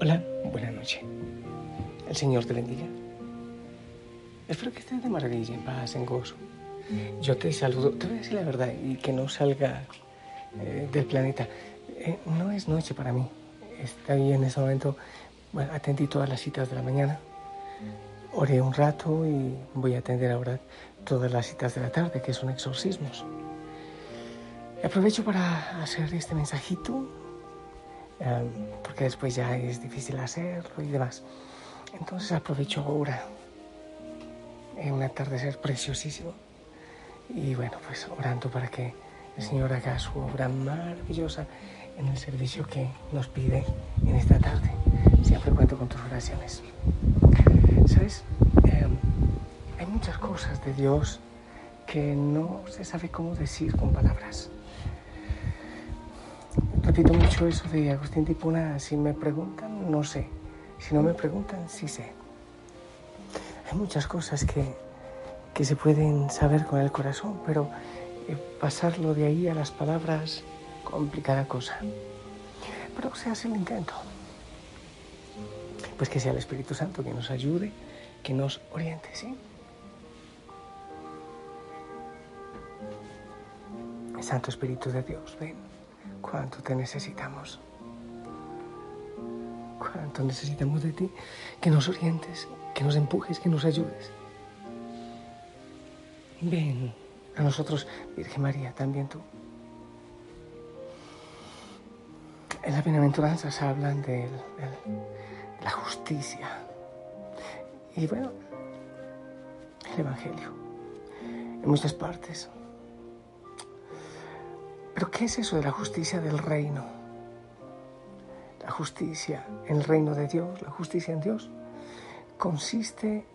Hola, buena noche. El Señor te bendiga. Espero que estés de maravilla, en paz, en gozo. Yo te saludo, te voy a decir la verdad y que no salga eh, del planeta. Eh, no es noche para mí. Estoy en ese momento, bueno, atendí todas las citas de la mañana. Oré un rato y voy a atender ahora todas las citas de la tarde, que son exorcismos. Aprovecho para hacer este mensajito Em, porque después ya es difícil hacerlo y demás. Entonces aprovecho ahora, en un atardecer preciosísimo, y bueno, pues orando para que el Señor haga su obra maravillosa en el servicio que nos pide en esta tarde. Siempre cuento con tus oraciones. ¿Sabes? Em, hay muchas cosas de Dios que no se sabe cómo decir con palabras. Repito mucho eso de Agustín Tipuna, si me preguntan, no sé. Si no me preguntan, sí sé. Hay muchas cosas que, que se pueden saber con el corazón, pero eh, pasarlo de ahí a las palabras, complicada cosa. Pero se hace el intento. Pues que sea el Espíritu Santo que nos ayude, que nos oriente, ¿sí? Santo Espíritu de Dios, ven cuánto te necesitamos. Cuánto necesitamos de ti, que nos orientes, que nos empujes, que nos ayudes. Ven a nosotros, Virgen María, también tú. En las bienaventuranzas hablan de, la justicia. Y bueno, el Evangelio, en muchas partes, pero ¿qué es eso de la justicia del reino? La justicia en el reino de Dios, la justicia en Dios, consiste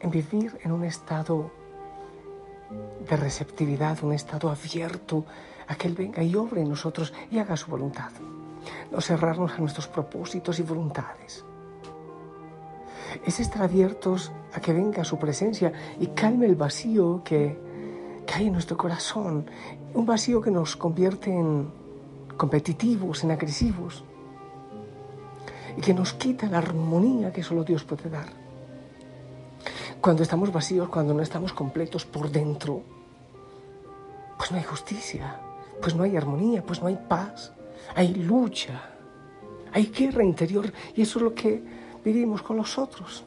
en vivir en un estado de receptividad, un estado abierto a que Él venga y obre en nosotros y haga su voluntad. No cerrarnos a nuestros propósitos y voluntades. Es estar abiertos a que venga su presencia y calme el vacío que que hay en nuestro corazón, un vacío que nos convierte en competitivos, en agresivos, y que nos quita la armonía que solo Dios puede dar. Cuando estamos vacíos, cuando no estamos completos por dentro, pues no hay justicia, pues no hay armonía, pues no hay paz, hay lucha, hay guerra interior y eso es lo que vivimos con los otros.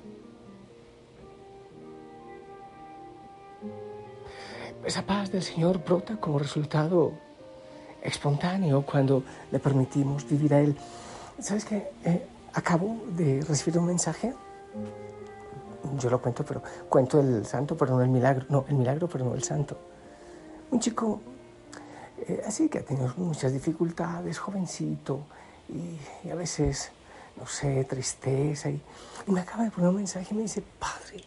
Esa paz del Señor brota como resultado espontáneo cuando le permitimos vivir a Él. ¿Sabes qué? Eh, acabo de recibir un mensaje. Yo lo cuento, pero cuento el santo, pero no el milagro. No, el milagro, pero no el santo. Un chico eh, así que ha tenido muchas dificultades, jovencito, y, a veces, no sé, tristeza. Y, y, me acaba de poner un mensaje y me dice, Padre,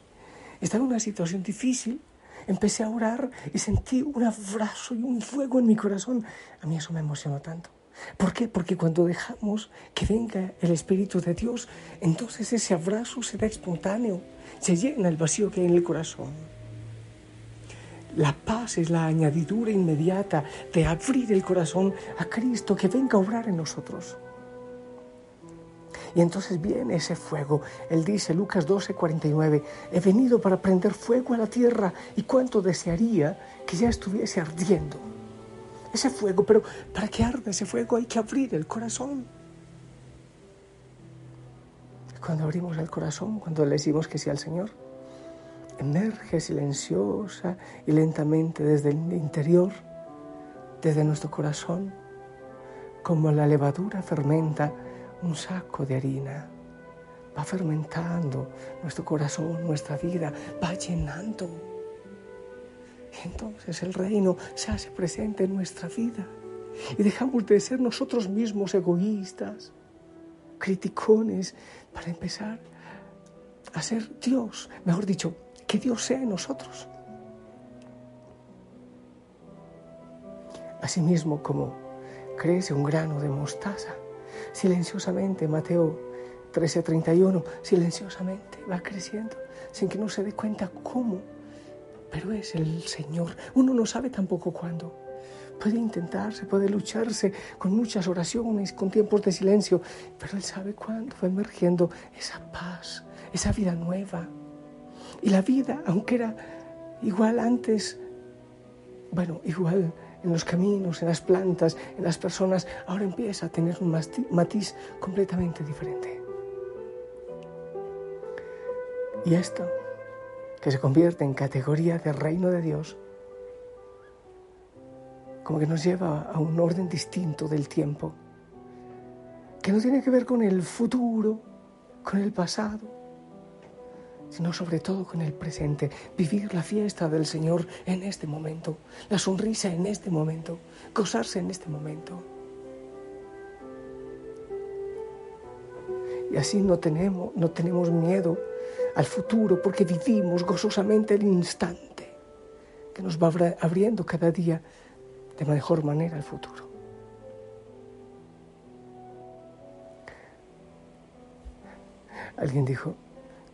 está en una situación difícil empecé a orar y sentí un abrazo y un fuego en mi corazón. A mí eso me emocionó tanto. ¿Por qué? Porque cuando dejamos que venga el Espíritu de Dios, entonces ese abrazo se da espontáneo, se llena el vacío que hay en el corazón. La paz es la añadidura inmediata de abrir el corazón a Cristo que venga a obrar en nosotros. Y entonces viene ese fuego. Él dice, Lucas 12, 49, he venido para prender fuego a la tierra y cuánto desearía que ya estuviese ardiendo. Ese fuego, pero para que arde ese fuego hay que abrir el corazón. Cuando abrimos el corazón, cuando le decimos que sí al Señor, emerge silenciosa y lentamente desde el interior, desde nuestro corazón, como la levadura fermenta un saco de harina. Va fermentando nuestro corazón, nuestra vida, va llenando. Y entonces el reino se hace presente en nuestra vida. Y dejamos de ser nosotros mismos egoístas, criticones, para empezar a ser Dios. Mejor dicho, que Dios sea en nosotros. Asimismo, como crece un grano de mostaza, silenciosamente, Mateo 13:31, silenciosamente va creciendo sin que uno se dé cuenta cómo, pero es el Señor. Uno no sabe tampoco cuándo, Puede intentarse, puede lucharse con muchas oraciones, con tiempos de silencio, pero Él sabe cuándo va emergiendo esa paz, esa vida nueva. Y la vida, aunque era igual antes, bueno, igual en los caminos, en las plantas, en las personas, ahora empieza a tener un matiz completamente diferente. Y esto, que se convierte en categoría de reino de Dios, como que nos lleva a un orden distinto del tiempo, que no tiene que ver con el futuro, con el pasado, sino sobre todo con el presente, vivir la fiesta del Señor en este momento, la sonrisa en este momento, gozarse en este momento. Y así no tenemos, no tenemos miedo al futuro porque vivimos gozosamente el instante que nos va abriendo cada día de mejor manera el futuro. Alguien dijo,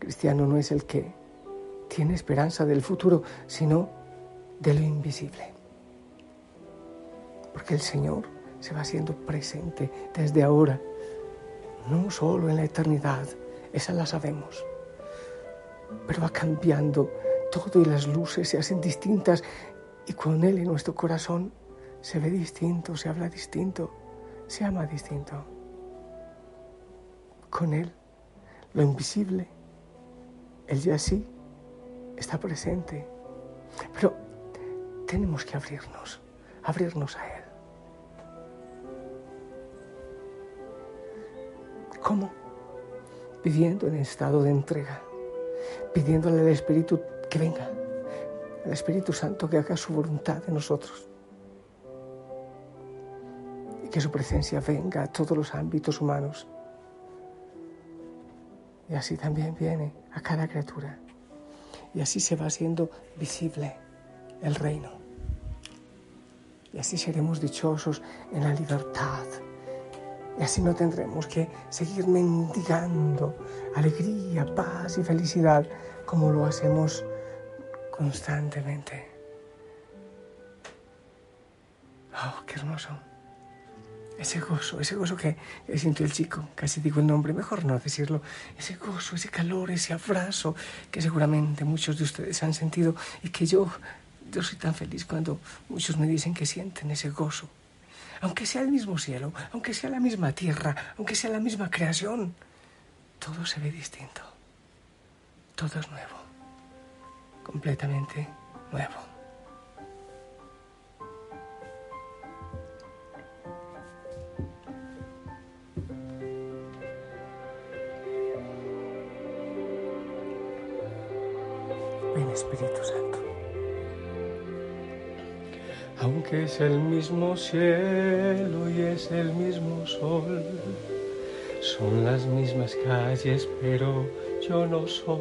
cristiano no es el que tiene esperanza del futuro, sino de lo invisible. Porque el Señor se va haciendo presente desde ahora, no solo en la eternidad, esa la sabemos, pero va cambiando todo y las luces se hacen distintas y con Él en nuestro corazón se ve distinto, se habla distinto, se ama distinto. Con Él, lo invisible, Él ya sí está presente. Pero tenemos que abrirnos, abrirnos a Él. ¿Cómo? Viviendo en estado de entrega, pidiéndole al Espíritu que venga, al Espíritu Santo que haga su voluntad en nosotros que su presencia venga a todos los ámbitos humanos. Y así también viene a cada criatura. Y así se va haciendo visible el reino. Y así seremos dichosos en la libertad. Y así no tendremos que seguir mendigando alegría, paz y felicidad como lo hacemos constantemente. Oh, qué hermoso ese gozo, ese gozo que, sintió el chico, casi digo el nombre, mejor no decirlo, ese gozo, ese calor, ese abrazo que seguramente muchos de ustedes han sentido y que yo, yo soy tan feliz cuando muchos me dicen que sienten ese gozo. Aunque sea el mismo cielo, aunque sea la misma tierra, aunque sea la misma creación, todo se ve distinto. Todo es nuevo, completamente nuevo. Aunque es el mismo cielo y es el mismo sol, son las mismas calles, pero yo no soy,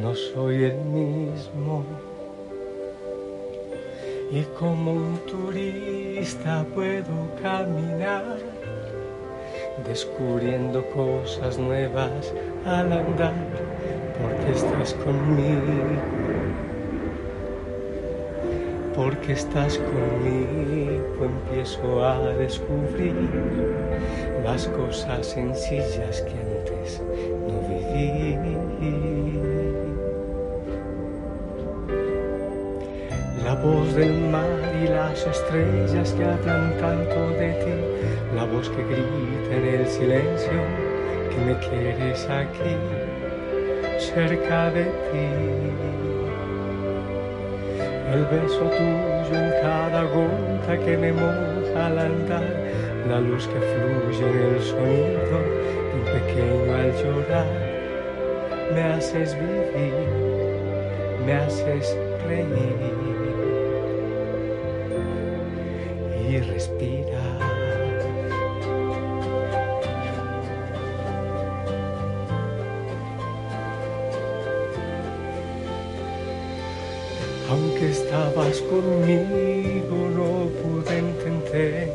no soy el mismo. Y como un turista puedo caminar, descubriendo cosas nuevas al andar porque estás conmigo, porque estás conmigo, empiezo a descubrir las cosas sencillas que antes no viví. La voz del mar y las estrellas que hablan tanto de ti, la voz que grita en el silencio que me quieres aquí cerca de ti. El beso tuyo en cada gota que me moja al andar, la luz que fluye en el sonido de pequeño al llorar. Me haces vivir, me haces reír y respirar. Aunque estabas conmigo no pude entender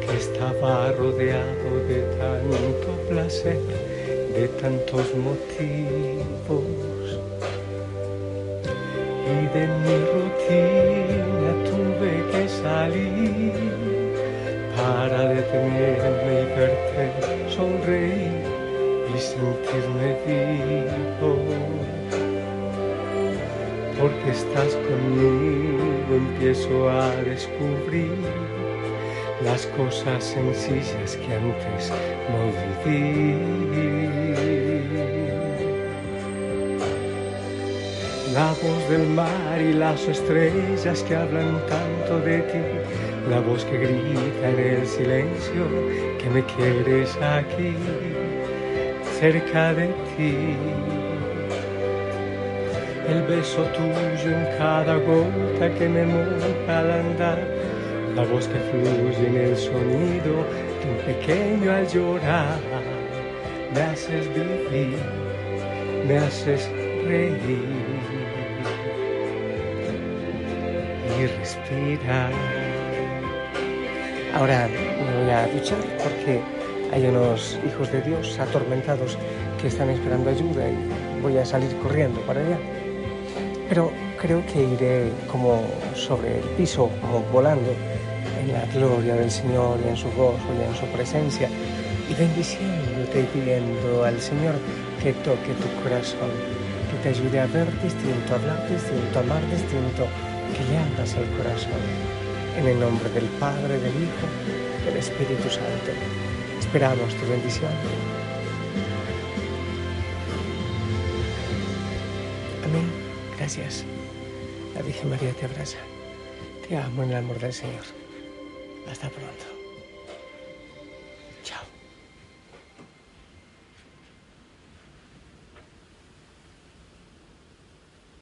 que estaba rodeado de tanto placer, de tantos motivos. Y de mi rutina tuve que salir para detenerme y verte sonreír y sentirme vivo. Porque estás conmigo empiezo a descubrir las cosas sencillas que antes no viví. La voz del mar y las estrellas que hablan tanto de ti, la voz que grita en el silencio que me quieres aquí, cerca de ti. El beso tuyo en cada gota que me moja al andar, la voz que fluye en el sonido de un pequeño al llorar, me haces vivir, me haces reír. y respirar. Ahora me voy a duchar porque hay unos hijos de Dios atormentados que están esperando ayuda y voy a salir corriendo para allá. Pero creo que iré como sobre el piso, como volando en la gloria del Señor y en su gozo y en su presencia y bendiciéndote y pidiendo al Señor que toque tu corazón, que te ayude a ver distinto, a hablar distinto, a amar distinto que le abras el corazón. En el nombre del Padre, del Hijo, del Espíritu Santo. Esperamos tu bendición. Amén. Gracias. La Virgen María te abraza. Te amo en el amor del Señor. Hasta pronto.